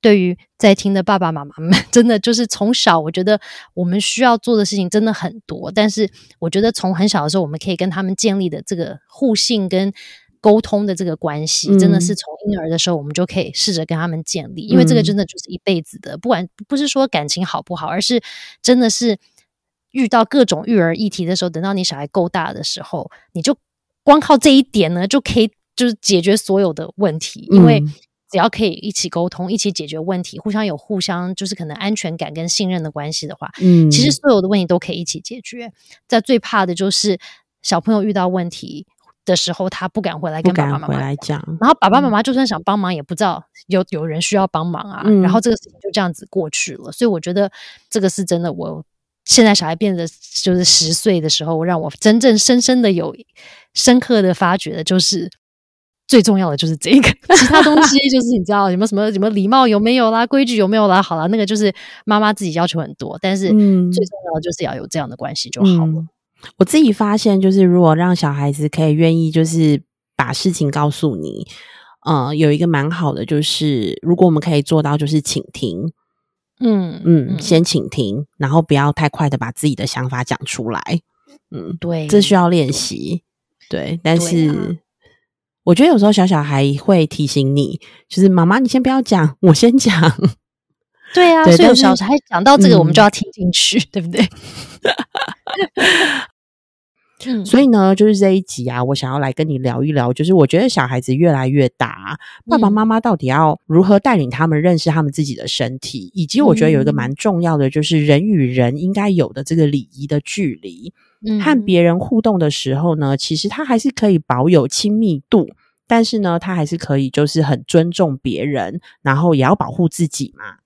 对于在听的爸爸妈妈们，真的就是从小，我觉得我们需要做的事情真的很多。但是，我觉得从很小的时候，我们可以跟他们建立的这个互信跟沟通的这个关系，真的是从婴儿的时候，我们就可以试着跟他们建立。因为这个真的就是一辈子的，不管不是说感情好不好，而是真的是遇到各种育儿议题的时候，等到你小孩够大的时候，你就光靠这一点呢，就可以就是解决所有的问题，因为。只要可以一起沟通，一起解决问题，互相有互相就是可能安全感跟信任的关系的话，嗯，其实所有的问题都可以一起解决。在最怕的就是小朋友遇到问题的时候，他不敢回来跟爸爸妈妈讲，然后爸爸妈妈就算想帮忙，也不知道有有人需要帮忙啊，然后这个事情就这样子过去了。所以我觉得这个是真的。我现在小孩变得就是十岁的时候，让我真正深深的有深刻的发觉的就是。最重要的就是这个，其他东西就是你知道有没有什么什么礼貌有没有啦，规矩有没有啦？好啦，那个就是妈妈自己要求很多，但是最重要的就是要有这样的关系就好了。我自己发现，就是如果让小孩子可以愿意，就是把事情告诉你，呃，有一个蛮好的，就是如果我们可以做到，就是倾听，嗯嗯，先倾听，然后不要太快的把自己的想法讲出来，嗯，对，这需要练习，对，但是。我觉得有时候小小孩会提醒你，就是妈妈，你先不要讲，我先讲。对啊，所以小孩讲到这个，我们就要听进去，对不对？所以呢，就是这一集啊，我想要来跟你聊一聊，就是我觉得小孩子越来越大，爸爸妈妈到底要如何带领他们认识他们自己的身体，以及我觉得有一个蛮重要的，就是人与人应该有的这个礼仪的距离。和别人互动的时候呢，其实他还是可以保有亲密度，但是呢，他还是可以就是很尊重别人，然后也要保护自己嘛。